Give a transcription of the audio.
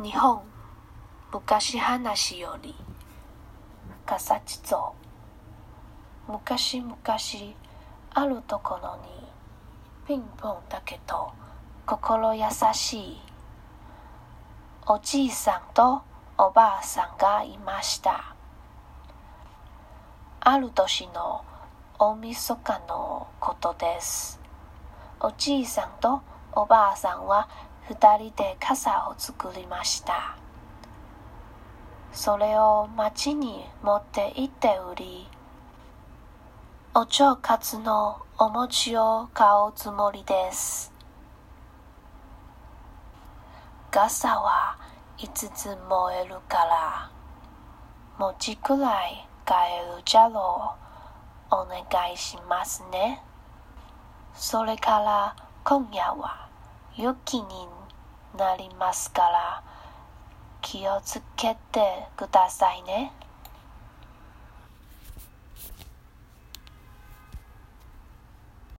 日本昔話より笠地蔵昔々あるところにピンポンだけど心優しいおじいさんとおばあさんがいました。ある年の大晦日のことです。おじいさんとおばあさんは二人で傘を作りました。それを町に持って行って売りお正月のお餅を買うつもりです。傘は5つ燃えるから餅くらい買えるじゃろう。お願いしますね。それから今夜は雪になりますから気をつけてくださいね。